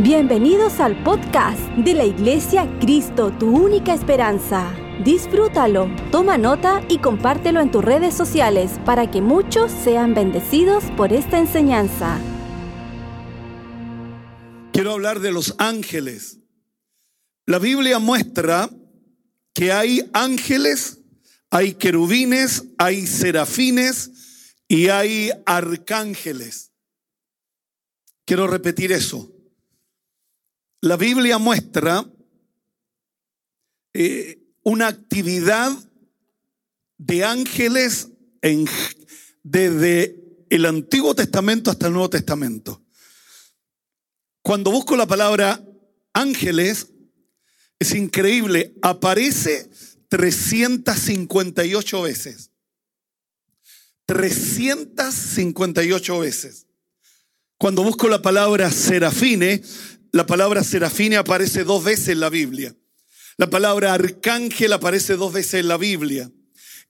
Bienvenidos al podcast de la Iglesia Cristo, tu única esperanza. Disfrútalo, toma nota y compártelo en tus redes sociales para que muchos sean bendecidos por esta enseñanza. Quiero hablar de los ángeles. La Biblia muestra que hay ángeles, hay querubines, hay serafines y hay arcángeles. Quiero repetir eso. La Biblia muestra eh, una actividad de ángeles desde el Antiguo Testamento hasta el Nuevo Testamento. Cuando busco la palabra ángeles, es increíble, aparece 358 veces. 358 veces. Cuando busco la palabra serafine, la palabra serafine aparece dos veces en la Biblia. La palabra arcángel aparece dos veces en la Biblia.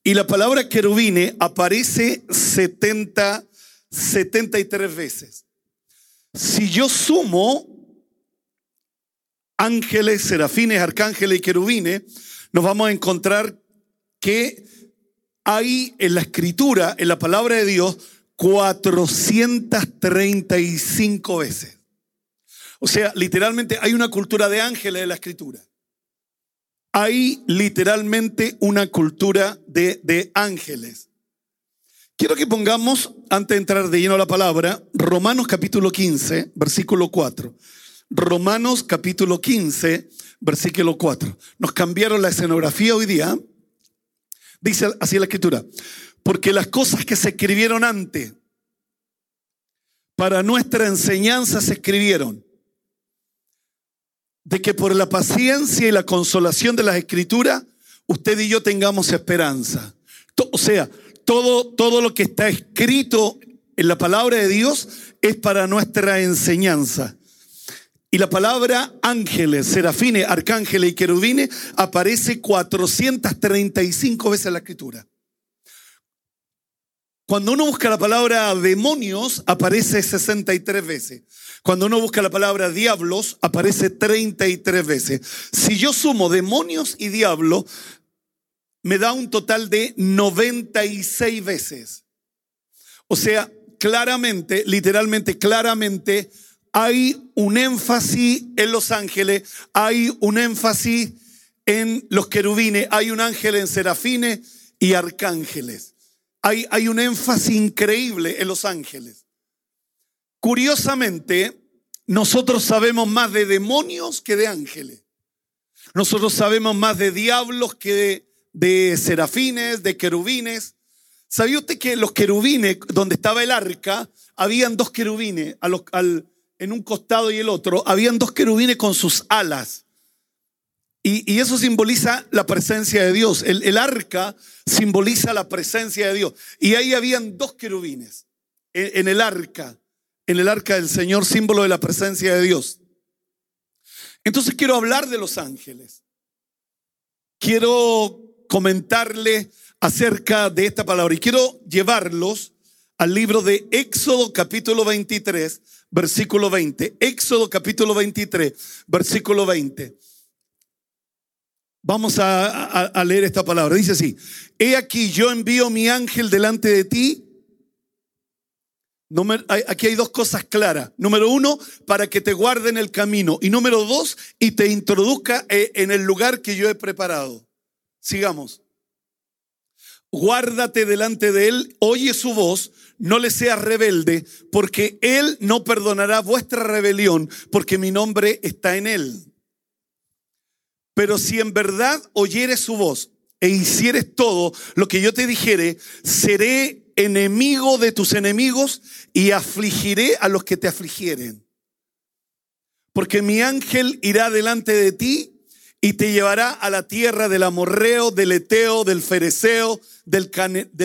Y la palabra querubine aparece 70, 73 veces. Si yo sumo ángeles, serafines, arcángeles y querubines, nos vamos a encontrar que hay en la escritura, en la palabra de Dios, 435 veces. O sea, literalmente hay una cultura de ángeles en la escritura. Hay literalmente una cultura de, de ángeles. Quiero que pongamos, antes de entrar de lleno a la palabra, Romanos capítulo 15, versículo 4. Romanos capítulo 15, versículo 4. Nos cambiaron la escenografía hoy día. Dice así la escritura. Porque las cosas que se escribieron antes para nuestra enseñanza se escribieron de que por la paciencia y la consolación de las escrituras, usted y yo tengamos esperanza. O sea, todo, todo lo que está escrito en la palabra de Dios es para nuestra enseñanza. Y la palabra ángeles, serafines, arcángeles y querubines aparece 435 veces en la escritura. Cuando uno busca la palabra demonios, aparece 63 veces. Cuando uno busca la palabra diablos, aparece 33 veces. Si yo sumo demonios y diablos, me da un total de 96 veces. O sea, claramente, literalmente, claramente, hay un énfasis en los ángeles, hay un énfasis en los querubines, hay un ángel en serafines y arcángeles. Hay, hay un énfasis increíble en los ángeles. Curiosamente, nosotros sabemos más de demonios que de ángeles. Nosotros sabemos más de diablos que de, serafines, de querubines. ¿Sabía usted que los querubines, donde estaba el arca, habían dos querubines en un costado y el otro? Habían dos querubines con sus alas. Y, eso simboliza la presencia de Dios. El, arca simboliza la presencia de Dios. Y ahí habían dos querubines en, en el arca, en el arca del Señor, símbolo de la presencia de Dios. Entonces quiero hablar de los ángeles. Quiero comentarle acerca de esta palabra y quiero llevarlos al libro de Éxodo capítulo 23, versículo 20. Éxodo capítulo 23, versículo 20. Vamos a, leer esta palabra. Dice así, he aquí yo envío mi ángel delante de ti. Aquí hay dos cosas claras. Número uno, para que te guarde en el camino. Y número dos, y te introduzca eh, en el lugar que yo he preparado. Sigamos. Guárdate delante de él, oye su voz, no le seas rebelde, porque él no perdonará vuestra rebelión, porque mi nombre está en él. Pero si en verdad oyeres su voz e hicieres todo lo que yo te dijere, seré enemigo de tus enemigos y afligiré a los que te afligieren. Porque mi ángel irá delante de ti y te llevará a la tierra del amorreo, del eteo, del fereceo, del,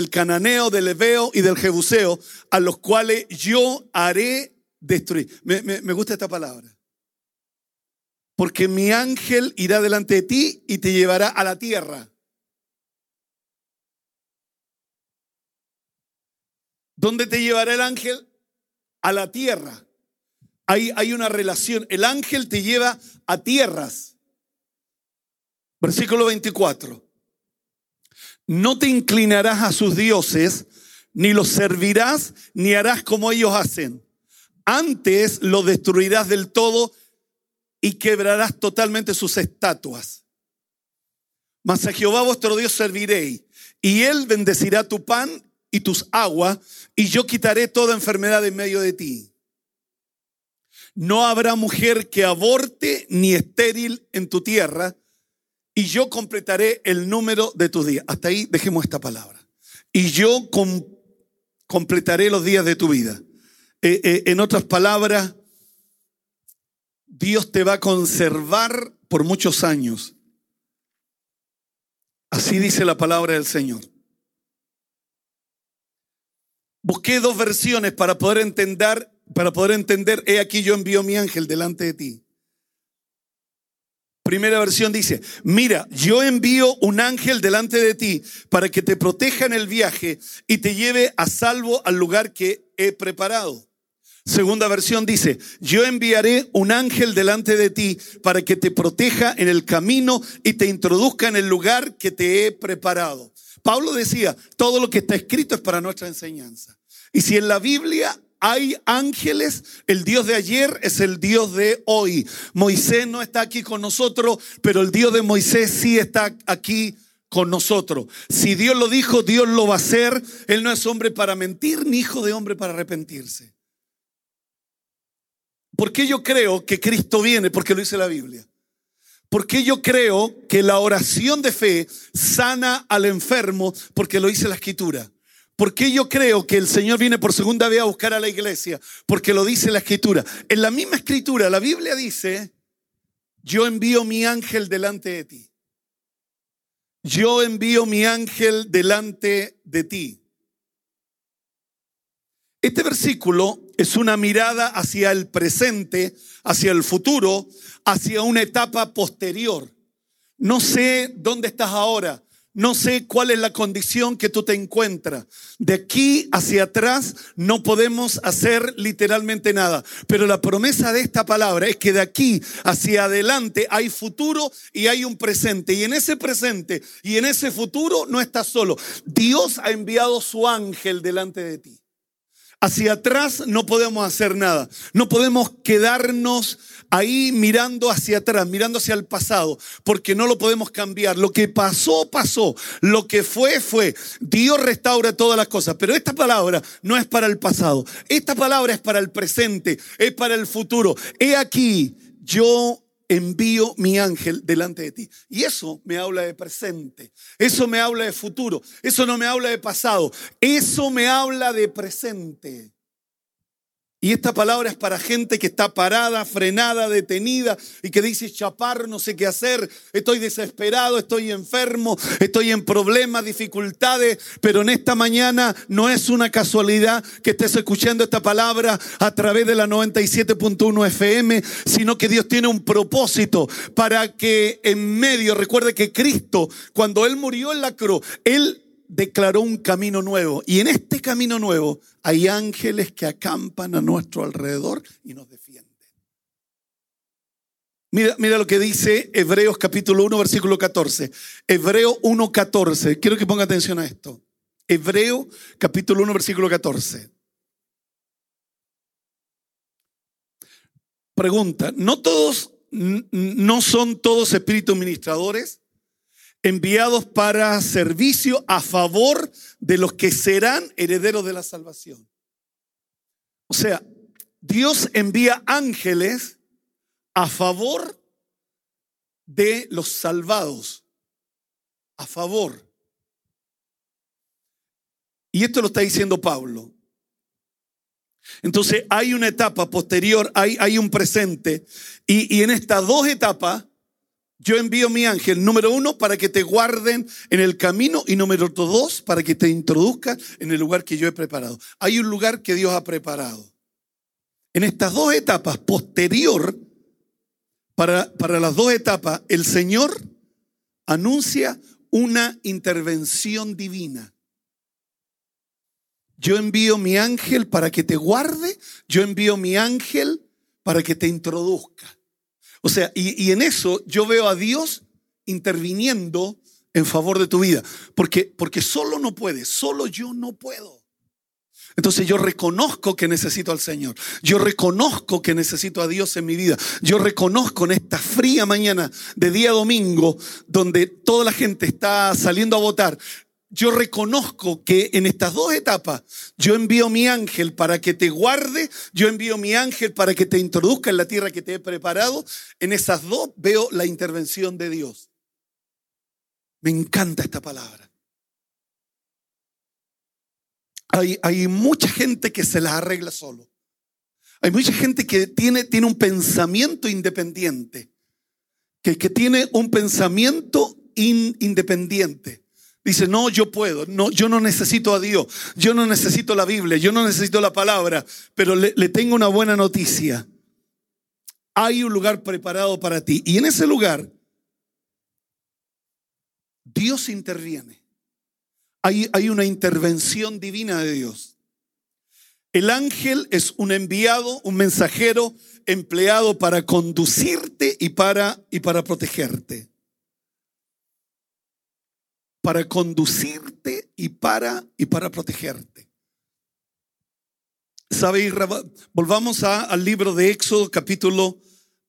cananeo, del leveo y del jebuseo, a los cuales yo haré destruir. me gusta esta palabra porque mi ángel irá delante de ti y te llevará a la tierra. ¿Dónde te llevará el ángel? A la tierra. Hay, hay una relación. El ángel te lleva a tierras. Versículo 24. No te inclinarás a sus dioses, ni los servirás, ni harás como ellos hacen. Antes lo destruirás del todo y quebrarás totalmente sus estatuas. Mas a Jehová vuestro Dios serviréis, y él bendecirá tu pan y tus aguas, y yo quitaré toda enfermedad en medio de ti. No habrá mujer que aborte ni estéril en tu tierra, y yo completaré el número de tus días. Hasta ahí dejemos esta palabra. Y yo completaré los días de tu vida. Eh, eh, en otras palabras, Dios te va a conservar por muchos años. Así dice la palabra del Señor. Busqué dos versiones para poder entender, para poder entender, he aquí yo envío mi ángel delante de ti. Primera versión dice, mira, yo envío un ángel delante de ti para que te proteja en el viaje y te lleve a salvo al lugar que he preparado. Segunda versión dice, yo enviaré un ángel delante de ti para que te proteja en el camino y te introduzca en el lugar que te he preparado. Pablo decía, todo lo que está escrito es para nuestra enseñanza. Y si en la Biblia hay ángeles, el Dios de ayer es el Dios de hoy. Moisés no está aquí con nosotros, pero el Dios de Moisés sí está aquí con nosotros. Si Dios lo dijo, Dios lo va a hacer. Él no es hombre para mentir, ni hijo de hombre para arrepentirse. ¿Por qué yo creo que Cristo viene? Porque lo dice la Biblia. ¿Por qué yo creo que la oración de fe sana al enfermo? Porque lo dice la escritura. ¿Por qué yo creo que el Señor viene por segunda vez a buscar a la iglesia? Porque lo dice la escritura. En la misma escritura, la Biblia dice, yo envío mi ángel delante de ti. Yo envío mi ángel delante de ti. Este versículo es una mirada hacia el presente, hacia el futuro, hacia una etapa posterior. No sé dónde estás ahora, no sé cuál es la condición que tú te encuentras. De aquí hacia atrás no podemos hacer literalmente nada. Pero la promesa de esta palabra es que de aquí hacia adelante hay futuro y hay un presente. Y en ese presente y en ese futuro no estás solo. Dios ha enviado su ángel delante de ti. Hacia atrás no podemos hacer nada. No podemos quedarnos ahí mirando hacia atrás, mirando hacia el pasado, porque no lo podemos cambiar. Lo que pasó, pasó. Lo que fue, fue. Dios restaura todas las cosas. Pero esta palabra no es para el pasado. Esta palabra es para el presente, es para el futuro. He aquí, yo envío mi ángel delante de ti. Y eso me habla de presente, eso me habla de futuro, eso no me habla de pasado, eso me habla de presente. Y esta palabra es para gente que está parada, frenada, detenida y que dice, chapar, no sé qué hacer, estoy desesperado, estoy enfermo, estoy en problemas, dificultades, pero en esta mañana no es una casualidad que estés escuchando esta palabra a través de la 97.1 FM, sino que Dios tiene un propósito para que en medio, recuerde que Cristo, cuando Él murió en la cruz, Él declaró un camino nuevo. Y en este camino nuevo hay ángeles que acampan a nuestro alrededor y nos defienden. Mira, mira lo que dice Hebreos capítulo 1, versículo 14. Hebreo 1, 14. Quiero que ponga atención a esto. Hebreo capítulo 1, versículo 14. Pregunta, ¿no todos, no son todos espíritus ministradores? Enviados para servicio a favor de los que serán herederos de la salvación. O sea, Dios envía ángeles a favor de los salvados, a favor. Y esto lo está diciendo Pablo. Entonces hay una etapa posterior, hay, hay un presente, y, y en estas dos etapas yo envío mi ángel, número uno, para que te guarden en el camino y número dos, para que te introduzcan en el lugar que yo he preparado. Hay un lugar que Dios ha preparado. En estas dos etapas, posterior, para, para las dos etapas, el Señor anuncia una intervención divina. Yo envío mi ángel para que te guarde, yo envío mi ángel para que te introduzca. O sea, y, en eso yo veo a Dios interviniendo en favor de tu vida, porque, porque solo no puede, solo yo no puedo. Entonces yo reconozco que necesito al Señor. Yo reconozco que necesito a Dios en mi vida. Yo reconozco en esta fría mañana de día domingo, donde toda la gente está saliendo a votar, yo reconozco que en estas dos etapas yo envío mi ángel para que te guarde, yo envío mi ángel para que te introduzca en la tierra que te he preparado. En esas dos veo la intervención de Dios. Me encanta esta palabra. Hay, mucha gente que se la arregla solo. Hay mucha gente que tiene, tiene un pensamiento independiente, que, que tiene un pensamiento independiente. Dice, no, yo puedo, no, yo no necesito a Dios, yo no necesito la Biblia, yo no necesito la palabra, pero le, le tengo una buena noticia. Hay un lugar preparado para ti y en ese lugar Dios interviene. Hay, hay una intervención divina de Dios. El ángel es un enviado, un mensajero empleado para conducirte y para, y para protegerte para conducirte y para, y para protegerte. ¿Sabe? Volvamos al libro de Éxodo capítulo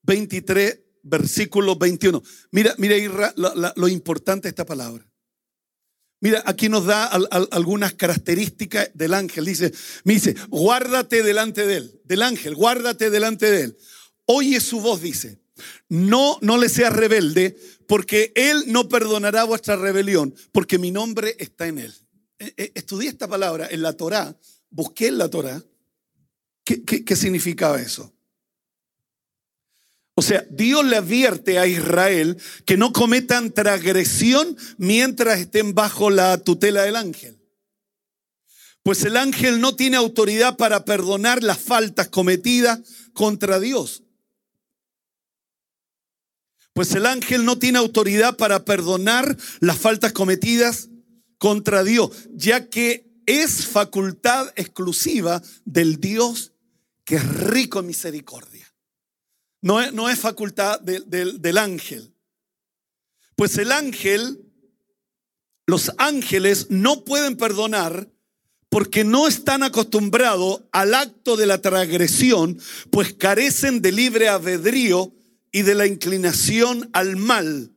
23, versículo 21. Mira, mira Irra, lo, importante de esta palabra. Mira, aquí nos da algunas características del ángel. Dice, me dice, guárdate delante de él, del ángel, guárdate delante de él. Oye su voz, dice. No, no le seas rebelde, porque Él no perdonará vuestra rebelión, porque mi nombre está en Él. Eh, eh, estudié esta palabra en la Torá, busqué en la Torá. ¿Qué, qué significaba eso? O sea, Dios le advierte a Israel que no cometan transgresión mientras estén bajo la tutela del ángel. Pues el ángel no tiene autoridad para perdonar las faltas cometidas contra Dios. Pues el ángel no tiene autoridad para perdonar las faltas cometidas contra Dios, ya que es facultad exclusiva del Dios que es rico en misericordia. No es, no es facultad del ángel. Pues el ángel, los ángeles no pueden perdonar porque no están acostumbrados al acto de la transgresión, pues carecen de libre albedrío y de la inclinación al mal.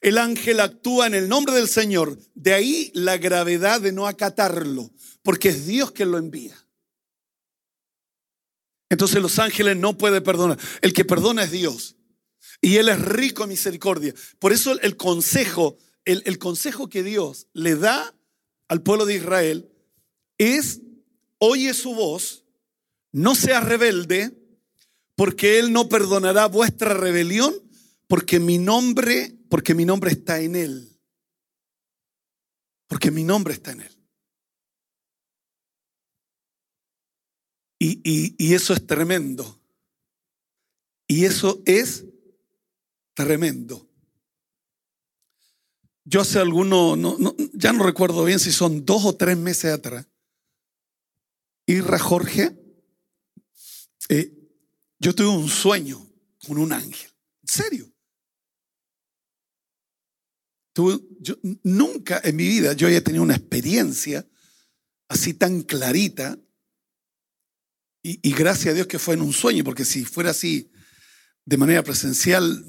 El ángel actúa en el nombre del Señor. De ahí la gravedad de no acatarlo, porque es Dios quien lo envía. Entonces los ángeles no pueden perdonar. El que perdona es Dios. Y Él es rico en misericordia. Por eso el consejo, el, el consejo que Dios le da al pueblo de Israel es, oye su voz, no seas rebelde, porque Él no perdonará vuestra rebelión, porque mi nombre, porque mi nombre está en Él. Porque mi nombre está en Él. Y, eso es tremendo. Y eso es tremendo. Yo hace algunos, ya no recuerdo bien si son dos o tres meses atrás, Irra Jorge eh, yo tuve un sueño con un ángel. En serio. yo, nunca en mi vida yo había tenido una experiencia así tan clarita. Y, gracias a Dios que fue en un sueño, porque si fuera así de manera presencial,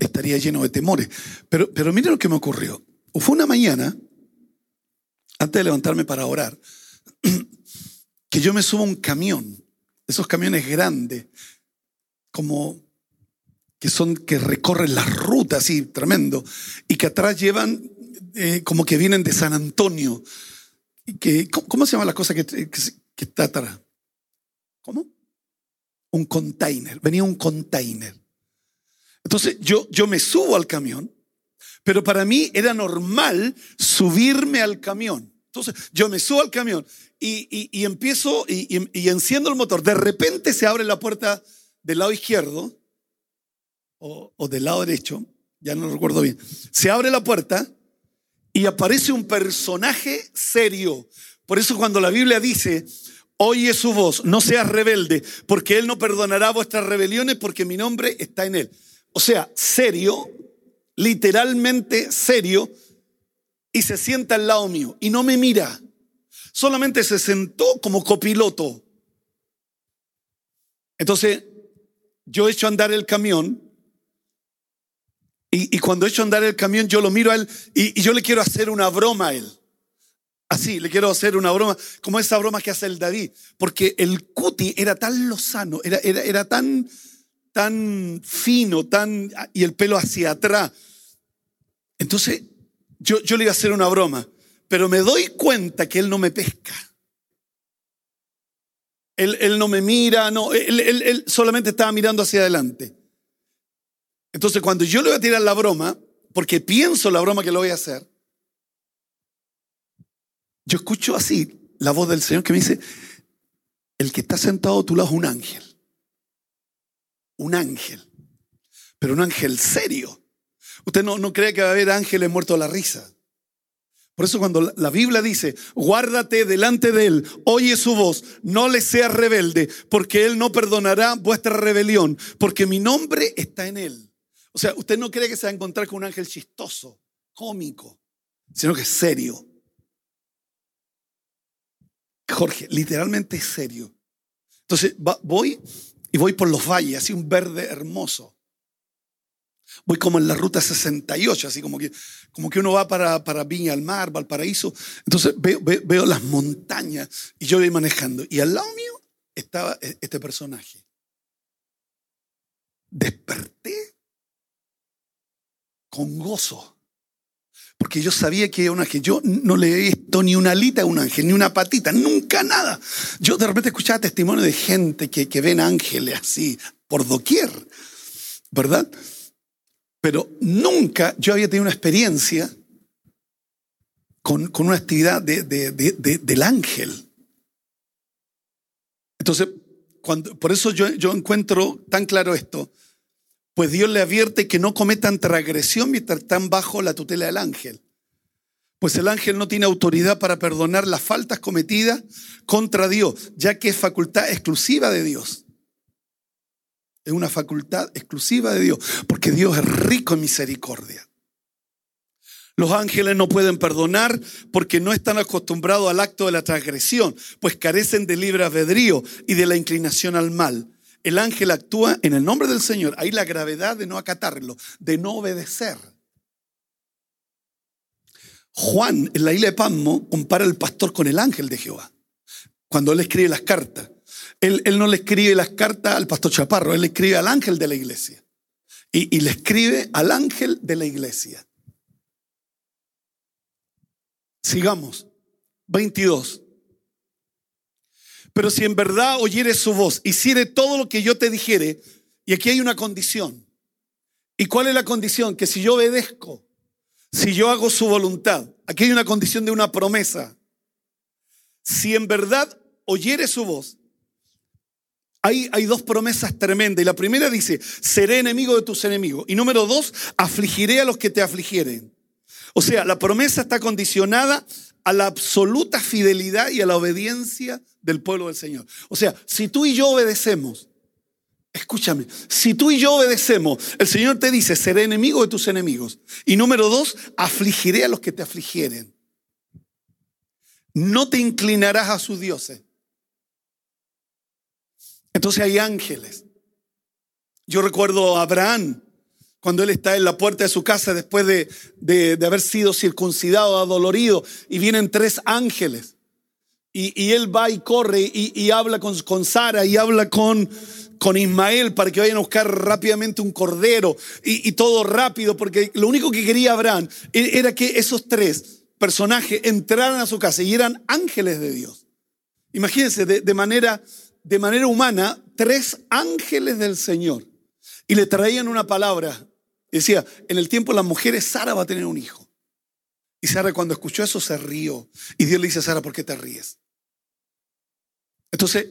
estaría lleno de temores. Pero, pero mire lo que me ocurrió. Fue una mañana, antes de levantarme para orar, que yo me subo a un camión esos camiones grandes, como que son que recorren las rutas así tremendo y que atrás llevan eh, como que vienen de San Antonio. Que, ¿cómo, se llama la cosa que, que, está atrás? ¿Cómo? Un container. Venía un container. Entonces yo, yo me subo al camión, pero para mí era normal subirme al camión. Entonces yo me subo al camión y, empiezo y, enciendo el motor. De repente se abre la puerta del lado izquierdo o, o del lado derecho, ya no recuerdo bien. Se abre la puerta y aparece un personaje serio. Por eso cuando la Biblia dice, oye su voz, no seas rebelde, porque Él no perdonará vuestras rebeliones porque mi nombre está en Él. O sea, serio, literalmente serio, y se sienta al lado mío y no me mira. Solamente se sentó como copiloto. Entonces, yo echo a andar el camión y, cuando echo a andar el camión yo lo miro a él y, y yo le quiero hacer una broma a él. Así, le quiero hacer una broma, como esa broma que hace el David, porque el cuti era tan lozano, era, era, era tan, tan fino, tan, y el pelo hacia atrás. Entonces, yo, le iba a hacer una broma, pero me doy cuenta que él no me pesca. Él, él no me mira, no, él, él, él solamente estaba mirando hacia adelante. Entonces, cuando yo le voy a tirar la broma, porque pienso la broma que le voy a hacer, yo escucho así la voz del Señor que me dice, el que está sentado a tu lado es un ángel. Un ángel. Pero un ángel serio. Usted no, no cree que va a haber ángeles muertos a la risa. Por eso cuando la Biblia dice, guárdate delante de Él, oye su voz, no le seas rebelde, porque Él no perdonará vuestra rebelión, porque mi nombre está en Él. O sea, usted no cree que se va a encontrar con un ángel chistoso, cómico, sino que es serio. Jorge, literalmente es serio. Entonces voy y voy por los valles, así un verde hermoso. Voy como en la ruta 68, así como que, como que uno va para, para Viña al Mar, Valparaíso. Entonces veo, veo, las montañas y yo voy manejando. Y al lado mío estaba e, este personaje. Desperté con gozo. Porque yo sabía que era un ángel. Yo no le he visto ni una alita a un ángel, ni una patita, nunca nada. Yo de repente escuchaba testimonio de gente que, que ven ángeles así, por doquier, ¿verdad? Pero nunca yo había tenido una experiencia con, con una actividad de, de, del ángel. Entonces, cuando, por eso yo, yo encuentro tan claro esto. Pues Dios le advierte que no cometan transgresión mientras están bajo la tutela del ángel. Pues el ángel no tiene autoridad para perdonar las faltas cometidas contra Dios, ya que es facultad exclusiva de Dios. Es una facultad exclusiva de Dios, porque Dios es rico en misericordia. Los ángeles no pueden perdonar porque no están acostumbrados al acto de la transgresión, pues carecen de libre albedrío y de la inclinación al mal el ángel actúa en el nombre del Señor. Hay la gravedad de no acatarlo, de no obedecer. Juan, en la isla de Pasmo, compara al pastor con el ángel de Jehová. Cuando él escribe las cartas, él, no le escribe las cartas al pastor Chaparro, él le escribe al ángel de la iglesia. Y, y le escribe al ángel de la iglesia. Sigamos. 22. Pero si en verdad oyeres su voz, hiciere todo lo que yo te dijere, y aquí hay una condición. ¿Y cuál es la condición? Que si yo obedezco, si yo hago su voluntad, aquí hay una condición de una promesa. Si en verdad oyere su voz, hay, dos promesas tremendas. Y la primera dice, seré enemigo de tus enemigos. Y número dos, afligiré a los que te afligieren. O sea, la promesa está condicionada a la absoluta fidelidad y a la obediencia del pueblo del Señor. O sea, si tú y yo obedecemos, escúchame, si tú y yo obedecemos, el Señor te dice, seré enemigo de tus enemigos. Y número dos, afligiré a los que te afligieren. No te inclinarás a sus dioses. Entonces hay ángeles. Yo recuerdo a Abraham, cuando él está en la puerta de su casa después de, de, haber sido circuncidado, adolorido, y vienen tres ángeles. Y, y él va y corre y, y habla con, con, Sara y habla con, con Ismael para que vayan a buscar rápidamente un cordero y, y todo rápido, porque lo único que quería Abraham e, era que esos tres personajes entraran a su casa y eran ángeles de Dios. Imagínense, de, de manera, de manera humana, tres ángeles del Señor. Y le traían una palabra decía, en el tiempo las mujeres, Sara va a tener un hijo. Y Sara cuando escuchó eso se rió. Y Dios le dice a Sara, ¿por qué te ríes? Entonces,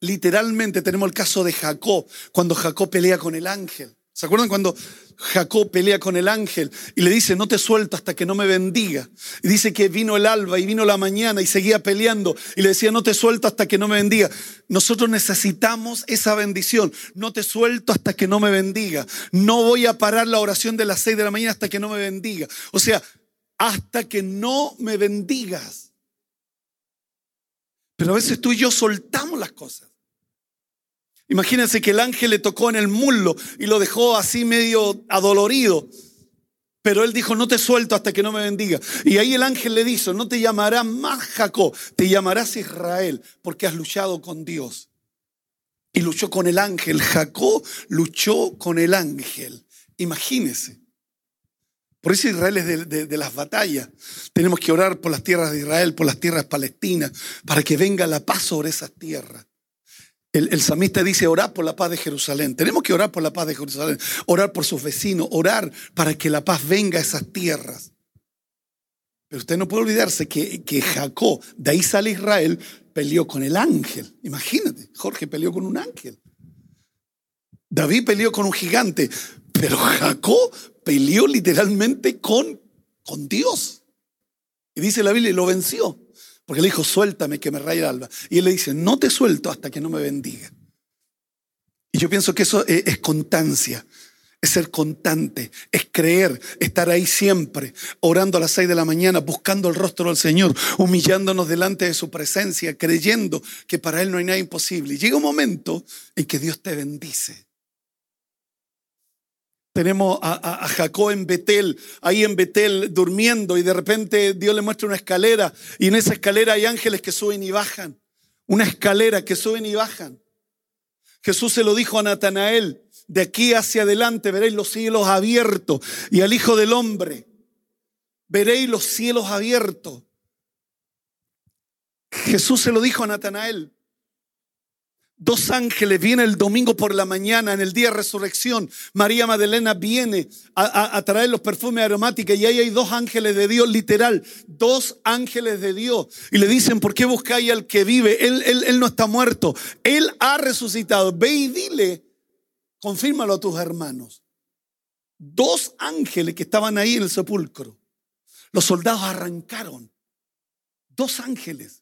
literalmente tenemos el caso de Jacob, cuando Jacob pelea con el ángel. ¿Se acuerdan cuando Jacob pelea con el ángel y le dice, no te suelto hasta que no me bendiga? Y dice que vino el alba y vino la mañana y seguía peleando y le decía, no te suelto hasta que no me bendiga. Nosotros necesitamos esa bendición. No te suelto hasta que no me bendiga. No voy a parar la oración de las seis de la mañana hasta que no me bendiga. O sea, hasta que no me bendigas. Pero a veces tú y yo soltamos las cosas. Imagínense que el ángel le tocó en el muslo y lo dejó así medio adolorido. Pero él dijo, no te suelto hasta que no me bendiga. Y ahí el ángel le dijo, no te llamarás más Jacob, te llamarás Israel, porque has luchado con Dios. Y luchó con el ángel. Jacob luchó con el ángel. Imagínense. Por eso Israel es de, de, las batallas. Tenemos que orar por las tierras de Israel, por las tierras palestinas, para que venga la paz sobre esas tierras. El, el, samista dice orar por la paz de Jerusalén. Tenemos que orar por la paz de Jerusalén, orar por sus vecinos, orar para que la paz venga a esas tierras. Pero usted no puede olvidarse que, que Jacob, de ahí sale Israel, peleó con el ángel. Imagínate, Jorge peleó con un ángel. David peleó con un gigante, pero Jacob peleó literalmente con, con Dios. Y dice la Biblia, y lo venció. Porque le dijo, suéltame que me raya el alba. Y él le dice, no te suelto hasta que no me bendiga. Y yo pienso que eso es, constancia, es ser constante, es creer, estar ahí siempre, orando a las seis de la mañana, buscando el rostro del Señor, humillándonos delante de su presencia, creyendo que para Él no hay nada imposible. Y llega un momento en que Dios te bendice. Tenemos a, Jacob en Betel, ahí en Betel durmiendo y de repente Dios le muestra una escalera y en esa escalera hay ángeles que suben y bajan. Una escalera que suben y bajan. Jesús se lo dijo a Natanael, de aquí hacia adelante veréis los cielos abiertos y al Hijo del Hombre veréis los cielos abiertos. Jesús se lo dijo a Natanael. Dos ángeles vienen el domingo por la mañana, en el día de resurrección. María Magdalena viene a, traer los perfumes aromáticos y ahí hay dos ángeles de Dios, literal, dos ángeles de Dios. Y le dicen, ¿por qué buscáis al que vive? Él, él, él no está muerto, él ha resucitado. Ve y dile, confírmalo a tus hermanos. Dos ángeles que estaban ahí en el sepulcro. Los soldados arrancaron. Dos ángeles.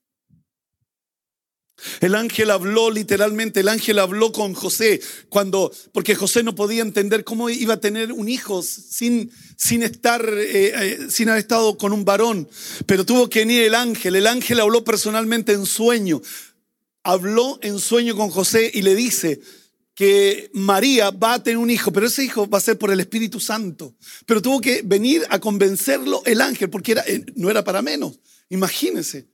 El ángel habló literalmente, el ángel habló con José cuando, porque José no podía entender cómo iba a tener un hijo sin, sin estar, eh, eh, sin haber estado con un varón. Pero tuvo que venir el ángel. El ángel habló personalmente en sueño. Habló en sueño con José y le dice que María va a tener un hijo, pero ese hijo va a ser por el Espíritu Santo. Pero tuvo que venir a convencerlo el ángel, porque era, eh, no era para menos. Imagínense.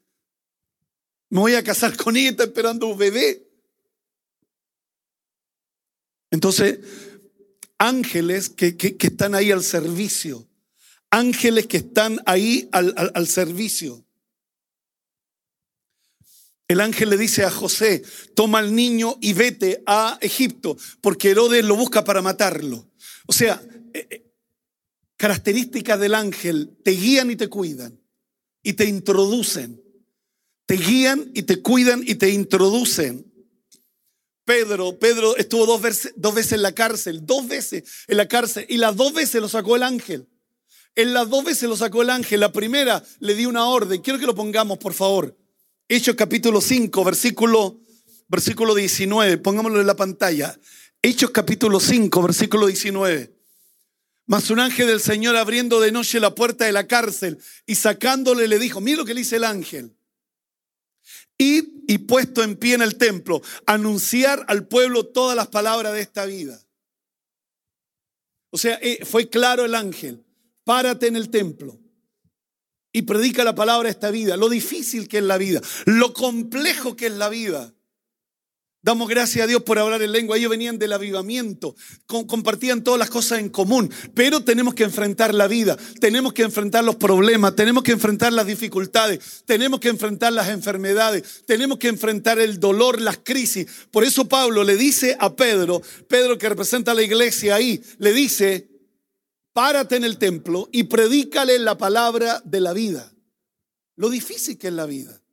Me voy a casar con ella, está esperando un bebé. Entonces, ángeles que, están ahí al servicio. Ángeles que están ahí al, al servicio. El ángel le dice a José, toma al niño y vete a Egipto, porque Herodes lo busca para matarlo. O sea, eh, eh, características del ángel te guían y te cuidan y te introducen te guían y te cuidan y te introducen. Pedro, Pedro estuvo dos veces, dos veces en la cárcel, dos veces en la cárcel, y las dos veces lo sacó el ángel. En las dos veces lo sacó el ángel. La primera le dio una orden. Quiero que lo pongamos, por favor. Hechos capítulo 5, versículo, versículo 19. Pongámoslo en la pantalla. Hechos capítulo 5, versículo 19. Mas un ángel del Señor abriendo de noche la puerta de la cárcel y sacándole le dijo, mira lo que le dice el ángel. Ir y puesto en pie en el templo, anunciar al pueblo todas las palabras de esta vida. O sea, eh, fue claro el ángel, párate en el templo y predica la palabra de esta vida, lo difícil que es la vida, lo complejo que es la vida. Damos gracias a Dios por hablar en lengua. Ellos venían del avivamiento, compartían todas las cosas en común, pero tenemos que enfrentar la vida, tenemos que enfrentar los problemas, tenemos que enfrentar las dificultades, tenemos que enfrentar las enfermedades, tenemos que enfrentar el dolor, las crisis. Por eso Pablo le dice a Pedro, Pedro que representa a la iglesia ahí, le dice, párate en el templo y predícale la palabra de la vida. Lo difícil que es la vida,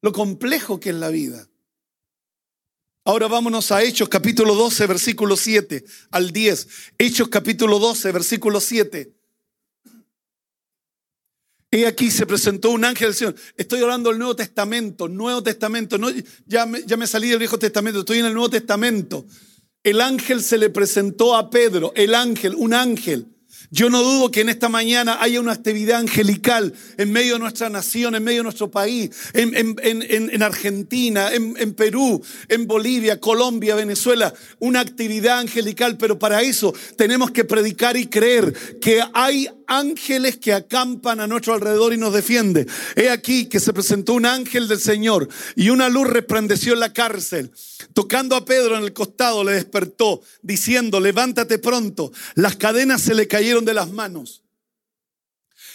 lo complejo que es la vida. Ahora vámonos a Hechos capítulo 12, versículo 7 al 10. Hechos capítulo 12, versículo 7. Y aquí se presentó un ángel del Señor. Estoy hablando del Nuevo Testamento, Nuevo Testamento. No, ya, ya me salí del Viejo Testamento, estoy en el Nuevo Testamento. El ángel se le presentó a Pedro, el ángel, un ángel. Yo no dudo que en esta mañana haya una actividad angelical en medio de nuestra nación, en medio de nuestro país, en, Argentina, en, Perú, en Bolivia, Colombia, Venezuela, una actividad angelical, pero para eso tenemos que predicar y creer que hay ángeles que acampan a nuestro alrededor y nos defienden. He aquí que se presentó un ángel del Señor y una luz resplandeció en la cárcel. Tocando a Pedro en el costado, le despertó, diciendo, levántate pronto. Las cadenas se le cayeron de las manos.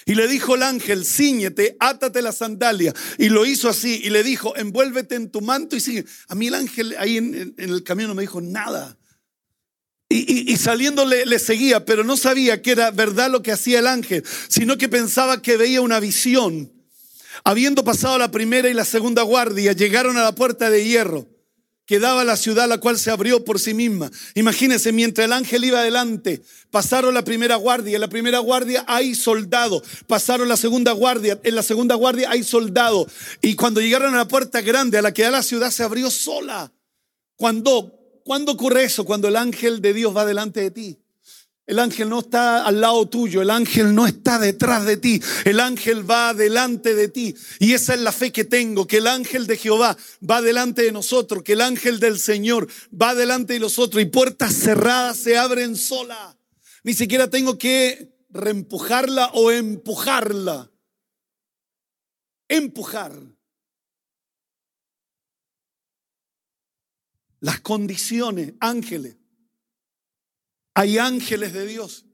Y le dijo el ángel, ciñete, átate la sandalia. Y lo hizo así. Y le dijo, envuélvete en tu manto y sigue. A mí el ángel ahí en, el camino me dijo nada. Y, saliendo le, le, seguía, pero no sabía que era verdad lo que hacía el ángel, sino que pensaba que veía una visión. Habiendo pasado la primera y la segunda guardia, llegaron a la puerta de hierro que daba la ciudad, la cual se abrió por sí misma. Imagínense, mientras el ángel iba adelante, pasaron la primera guardia, en la primera guardia hay soldado, pasaron la segunda guardia, en la segunda guardia hay soldado, y cuando llegaron a la puerta grande, a la que da la ciudad, se abrió sola. Cuando, ¿Cuándo ocurre eso? Cuando el ángel de Dios va delante de ti. El ángel no está al lado tuyo, el ángel no está detrás de ti, el ángel va delante de ti. Y esa es la fe que tengo, que el ángel de Jehová va delante de nosotros, que el ángel del Señor va delante de nosotros y puertas cerradas se abren sola. Ni siquiera tengo que reempujarla o empujarla. Empujar. Las condiciones, ángeles hay ángeles de Dios.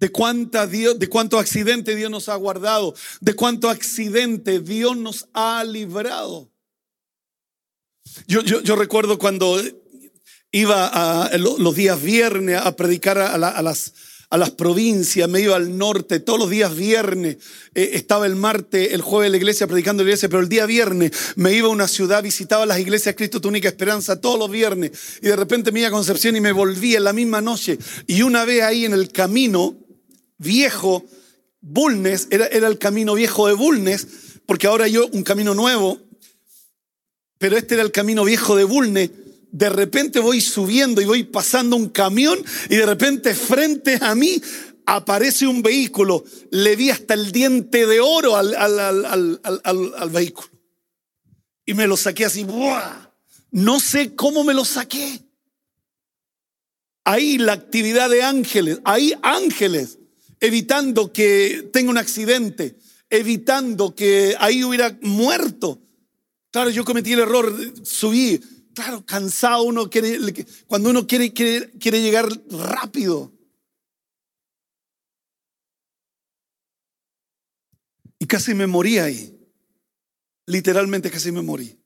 De, cuánta Dios, de cuánto accidente Dios nos ha guardado, de cuánto accidente Dios nos ha librado. Yo, yo, recuerdo cuando iba los días viernes a predicar a las a las provincias, me iba al norte, todos los días viernes, eh, estaba el martes, el jueves en la iglesia predicando la iglesia, pero el día viernes me iba a una ciudad, visitaba las iglesias Cristo tu única esperanza todos los viernes y de repente me iba a Concepción y me volví en la misma noche y una vez ahí en el camino viejo, Bulnes, era, era el camino viejo de Bulnes, porque ahora yo un camino nuevo, pero este era el camino viejo de Bulnes de repente voy subiendo y voy pasando un camión y de repente frente a mí aparece un vehículo. Le vi hasta el diente de oro al, al, vehículo. Y me lo saqué así. No sé cómo me lo saqué. Ahí la actividad de ángeles, ahí ángeles, evitando que tenga un accidente, evitando que ahí hubiera muerto. Claro, yo cometí el error, subí, Claro, cansado uno quiere, cuando uno quiere, quiere, llegar rápido. Y casi me morí ahí. Literalmente casi me morí.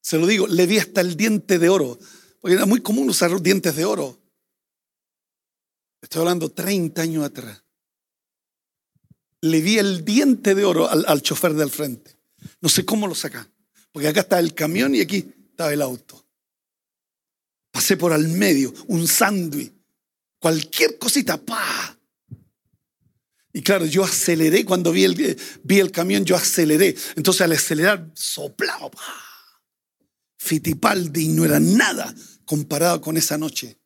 Se lo digo, le vi hasta el diente de oro. Porque era muy común usar dientes de oro. Estoy hablando 30 años atrás. Le vi el diente de oro al, al chofer del frente. No sé cómo lo saca. Porque acá está el camión y aquí estaba el auto. Pasé por al medio, un sándwich, cualquier cosita, pa. Y claro, yo aceleré cuando vi el, vi el camión, yo aceleré. Entonces al acelerar, soplado, pa. Fitipaldi no era nada comparado con esa noche.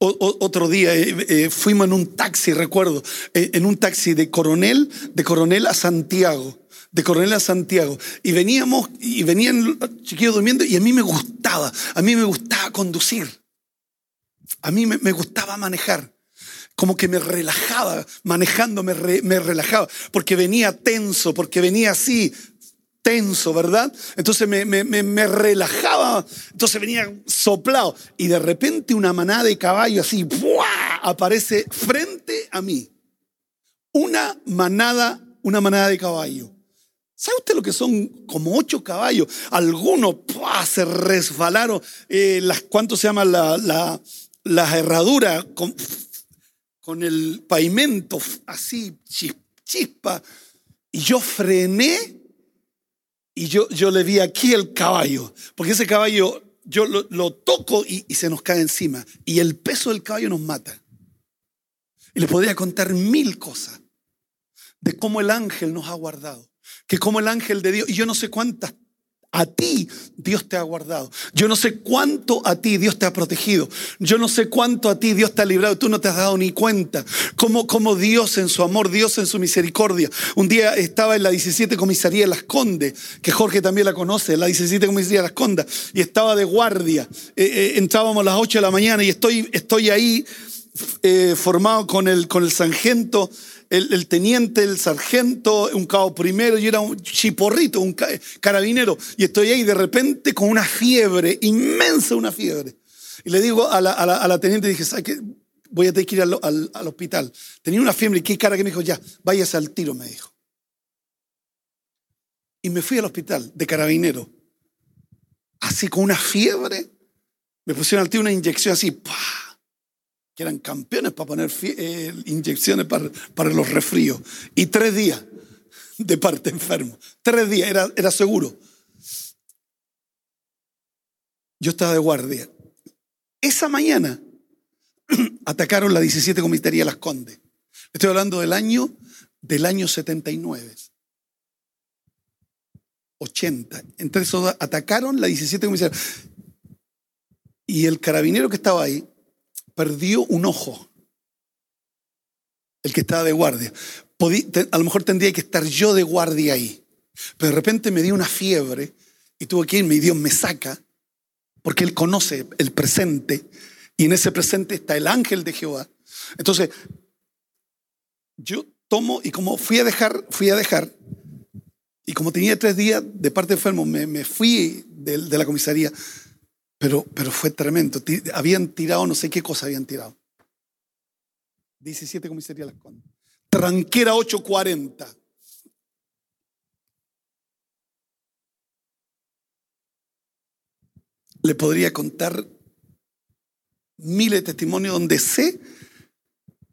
otro día eh, eh, fuimos en un taxi, recuerdo, eh, en un taxi de Coronel, de Coronel a Santiago de Coronel Santiago. Y veníamos, y venían los chiquillos durmiendo, y a mí me gustaba, a mí me gustaba conducir. A mí me, gustaba manejar. Como que me relajaba, manejando me, me relajaba, porque venía tenso, porque venía así, tenso, ¿verdad? Entonces me, me, me, relajaba, entonces venía soplado y de repente una manada de caballo así ¡buah! aparece frente a mí. Una manada, una manada de caballo. ¿Sabe usted lo que son como ocho caballos? Algunos se resbalaron. Eh, las, ¿Cuánto se llama la, la, las herraduras con, con, el pavimento así, chispa? Y yo frené y yo, yo le vi aquí el caballo, porque ese caballo yo lo, toco y, y, se nos cae encima. Y el peso del caballo nos mata. Y le podría contar mil cosas de cómo el ángel nos ha guardado. Que como el ángel de Dios, y yo no sé cuántas a ti Dios te ha guardado. Yo no sé cuánto a ti Dios te ha protegido. Yo no sé cuánto a ti Dios te ha librado. Tú no te has dado ni cuenta. Como, como Dios en su amor, Dios en su misericordia. Un día estaba en la 17 comisaría de Las Condes, que Jorge también la conoce, la 17 comisaría de Las Condes, y estaba de guardia. Eh, eh, entrábamos a las 8 de la mañana y estoy, estoy ahí eh, formado con el, con el sargento el, teniente, el sargento, un cabo primero, yo era un chiporrito, un carabinero, y estoy ahí de repente con una fiebre, inmensa una fiebre. Y le digo a la, a la, teniente, dije, ¿sabes? Voy a tener que ir al, al, hospital. Tenía una fiebre y qué cara que me dijo, ya, váyase al tiro, me dijo. Y me fui al hospital de carabinero, así con una fiebre. Me pusieron al tiro una inyección así, ¡pah! Que eran campeones para poner eh, inyecciones para, los resfríos. Y tres días de parte enfermo. Tres días, era, seguro. Yo estaba de guardia. Esa mañana atacaron la 17 Comisaría Las Condes. Estoy hablando del año, del año 79. 80. Entonces atacaron la 17 Comisaría. Y el carabinero que estaba ahí perdió un ojo, el que estaba de guardia. a lo mejor tendría que estar yo de guardia ahí. Pero de repente me dio una fiebre y tuve que irme y Dios me saca, porque Él conoce el presente y en ese presente está el ángel de Jehová. Entonces, yo tomo y como fui a dejar, fui a dejar, y como tenía tres días de parte enfermo, me, me fui de, de la comisaría pero, pero fue tremendo. Habían tirado, no sé qué cosa habían tirado. 17 comisaría Las Condes. Tranquera 840. Le podría contar miles de testimonios donde sé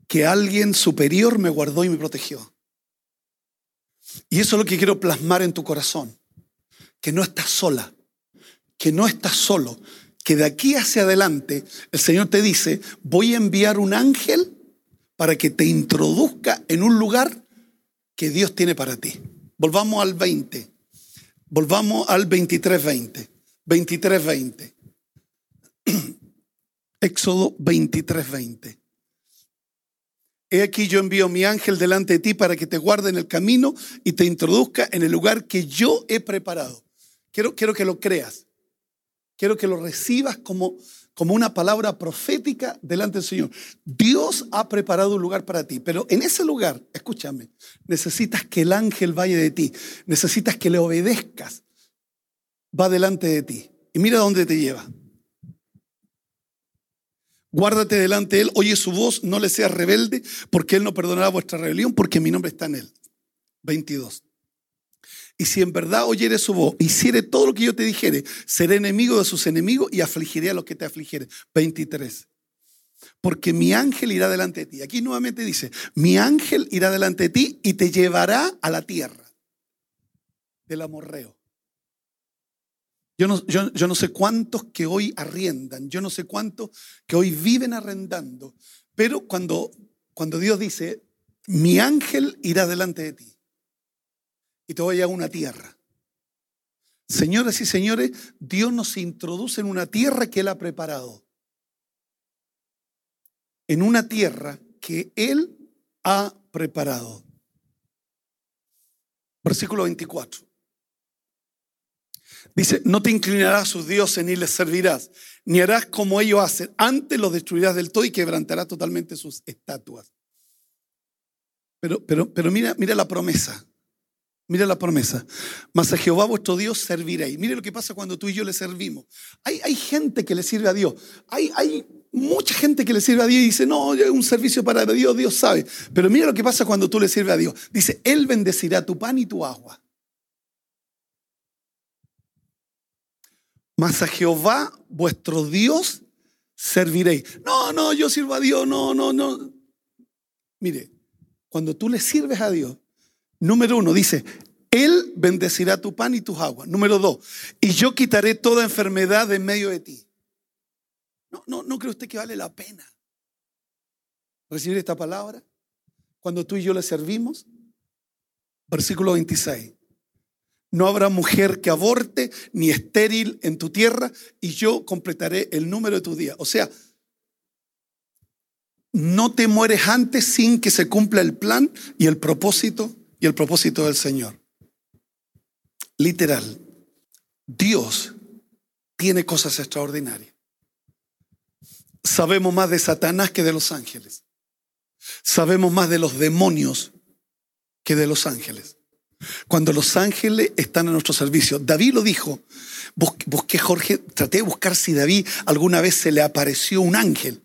que alguien superior me guardó y me protegió. Y eso es lo que quiero plasmar en tu corazón, que no estás sola que no estás solo, que de aquí hacia adelante el Señor te dice, voy a enviar un ángel para que te introduzca en un lugar que Dios tiene para ti. Volvamos al 20. Volvamos al 23-20. 23-20. Éxodo 23-20. He aquí yo envío mi ángel delante de ti para que te guarde en el camino y te introduzca en el lugar que yo he preparado. Quiero, quiero que lo creas. Quiero que lo recibas como, como una palabra profética delante del Señor. Dios ha preparado un lugar para ti, pero en ese lugar, escúchame, necesitas que el ángel vaya de ti, necesitas que le obedezcas, va delante de ti. Y mira dónde te lleva. Guárdate delante de él, oye su voz, no le seas rebelde, porque él no perdonará vuestra rebelión, porque mi nombre está en él. 22. Y si en verdad oyere su voz, hiciere todo lo que yo te dijere, seré enemigo de sus enemigos y afligiré a los que te afligieren. 23. Porque mi ángel irá delante de ti. Aquí nuevamente dice, mi ángel irá delante de ti y te llevará a la tierra del amorreo. Yo no, yo, yo no sé cuántos que hoy arriendan, yo no sé cuántos que hoy viven arrendando, pero cuando, cuando Dios dice, mi ángel irá delante de ti y te voy a una tierra. Señoras y señores, Dios nos introduce en una tierra que Él ha preparado. En una tierra que Él ha preparado. Versículo 24. Dice, no te inclinarás a sus dioses ni les servirás, ni harás como ellos hacen. Antes los destruirás del todo y quebrantarás totalmente sus estatuas. Pero, pero, pero mira, mira la promesa. Mira la promesa. Mas a Jehová vuestro Dios serviréis. Mire lo que pasa cuando tú y yo le servimos. Hay, hay gente que le sirve a Dios. Hay, hay, mucha gente que le sirve a Dios y dice, no, es un servicio para Dios, Dios sabe. Pero mira lo que pasa cuando tú le sirves a Dios. Dice, Él bendecirá tu pan y tu agua. Mas a Jehová vuestro Dios serviréis. No, no, yo sirvo a Dios, no, no, no. Mire, cuando tú le sirves a Dios, Número uno, dice, Él bendecirá tu pan y tus aguas. Número dos, y yo quitaré toda enfermedad de en medio de ti. No, no, no cree usted que vale la pena recibir esta palabra cuando tú y yo le servimos. Versículo 26. No habrá mujer que aborte ni estéril en tu tierra y yo completaré el número de tus días. O sea, no te mueres antes sin que se cumpla el plan y el propósito y el propósito del Señor. Literal, Dios tiene cosas extraordinarias. Sabemos más de Satanás que de los ángeles. Sabemos más de los demonios que de los ángeles. Cuando los ángeles están a nuestro servicio. David lo dijo. Busqué, Jorge, traté de buscar si David alguna vez se le apareció un ángel.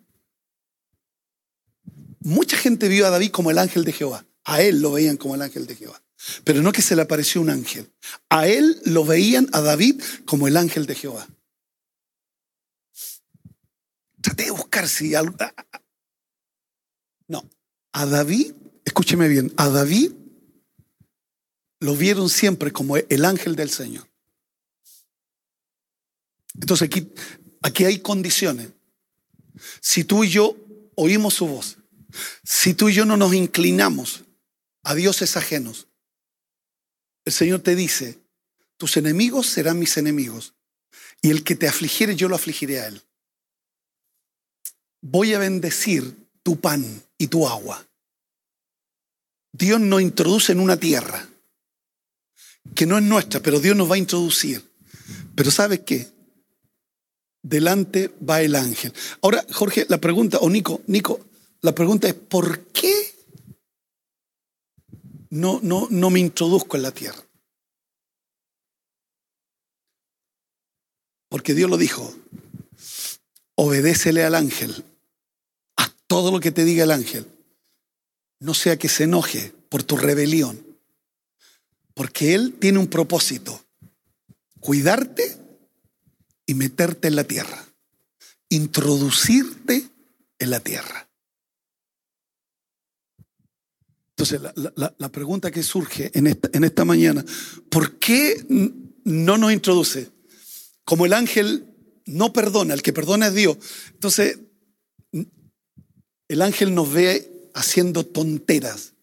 Mucha gente vio a David como el ángel de Jehová. A él lo veían como el ángel de Jehová. Pero no que se le apareció un ángel. A él lo veían a David como el ángel de Jehová. Traté de buscar si algo. No. A David, escúcheme bien, a David lo vieron siempre como el ángel del Señor. Entonces aquí, aquí hay condiciones. Si tú y yo oímos su voz, si tú y yo no nos inclinamos a dioses ajenos, el Señor te dice, tus enemigos serán mis enemigos y el que te afligiere yo lo afligiré a él. Voy a bendecir tu pan y tu agua. Dios nos introduce en una tierra que no es nuestra, pero Dios nos va a introducir. Pero ¿sabes qué? Delante va el ángel. Ahora, Jorge, la pregunta, o Nico, Nico, la pregunta es, ¿por qué no, no, no me introduzco en la tierra? Porque Dios lo dijo, obedécele al ángel, a todo lo que te diga el ángel. No sea que se enoje por tu rebelión, porque Él tiene un propósito, cuidarte y meterte en la tierra, introducirte en la tierra. Entonces, la, pregunta que surge en esta, en esta mañana, ¿por qué no nos introduce? Como el ángel no perdona, el que perdona es Dios. Entonces, el ángel nos ve haciendo tonteras.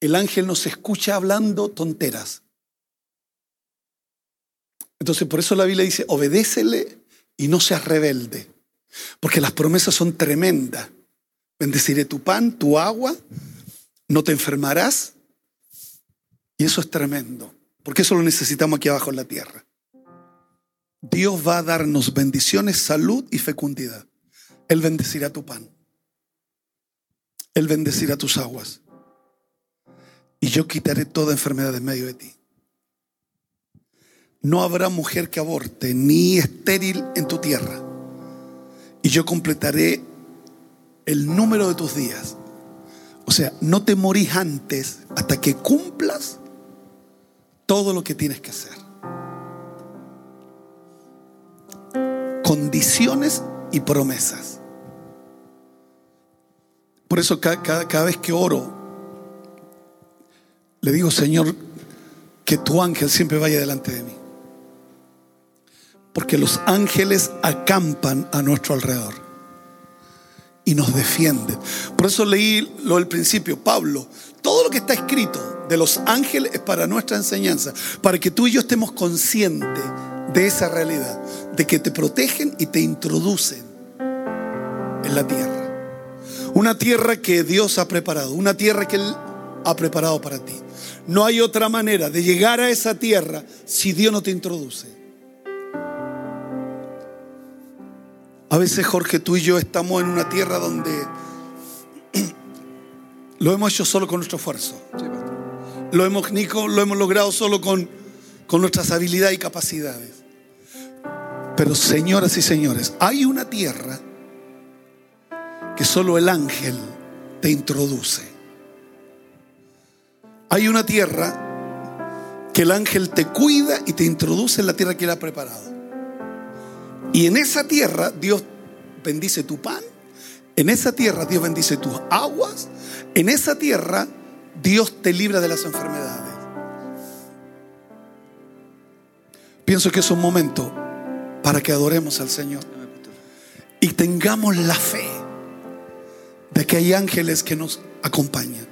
El ángel nos escucha hablando tonteras. Entonces, por eso la Biblia dice, obedécele y no seas rebelde. Porque las promesas son tremendas. Bendeciré tu pan, tu agua, no te enfermarás. Y eso es tremendo, porque eso lo necesitamos aquí abajo en la tierra. Dios va a darnos bendiciones, salud y fecundidad. Él bendecirá tu pan. Él bendecirá tus aguas. Y yo quitaré toda enfermedad de medio de ti. No habrá mujer que aborte, ni estéril en tu tierra. Y yo completaré el número de tus días. O sea, no te morís antes hasta que cumplas todo lo que tienes que hacer. Condiciones y promesas. Por eso cada, cada, vez que oro, le digo, Señor, que tu ángel siempre vaya delante de mí. Porque los ángeles acampan a nuestro alrededor y nos defiende. Por eso leí lo del principio, Pablo, todo lo que está escrito de los ángeles es para nuestra enseñanza, para que tú y yo estemos conscientes de esa realidad, de que te protegen y te introducen en la tierra. Una tierra que Dios ha preparado, una tierra que Él ha preparado para ti. No hay otra manera de llegar a esa tierra si Dios no te introduce. A veces, Jorge, tú y yo estamos en una tierra donde lo hemos hecho solo con nuestro esfuerzo. Lo hemos, Nico, lo hemos logrado solo con, con nuestras habilidades y capacidades. Pero señoras y señores, hay una tierra que solo el ángel te introduce. Hay una tierra que el ángel te cuida y te introduce en la tierra que él ha preparado. Y en esa tierra Dios bendice tu pan, en esa tierra Dios bendice tus aguas, en esa tierra Dios te libra de las enfermedades. Pienso que es un momento para que adoremos al Señor y tengamos la fe de que hay ángeles que nos acompañan.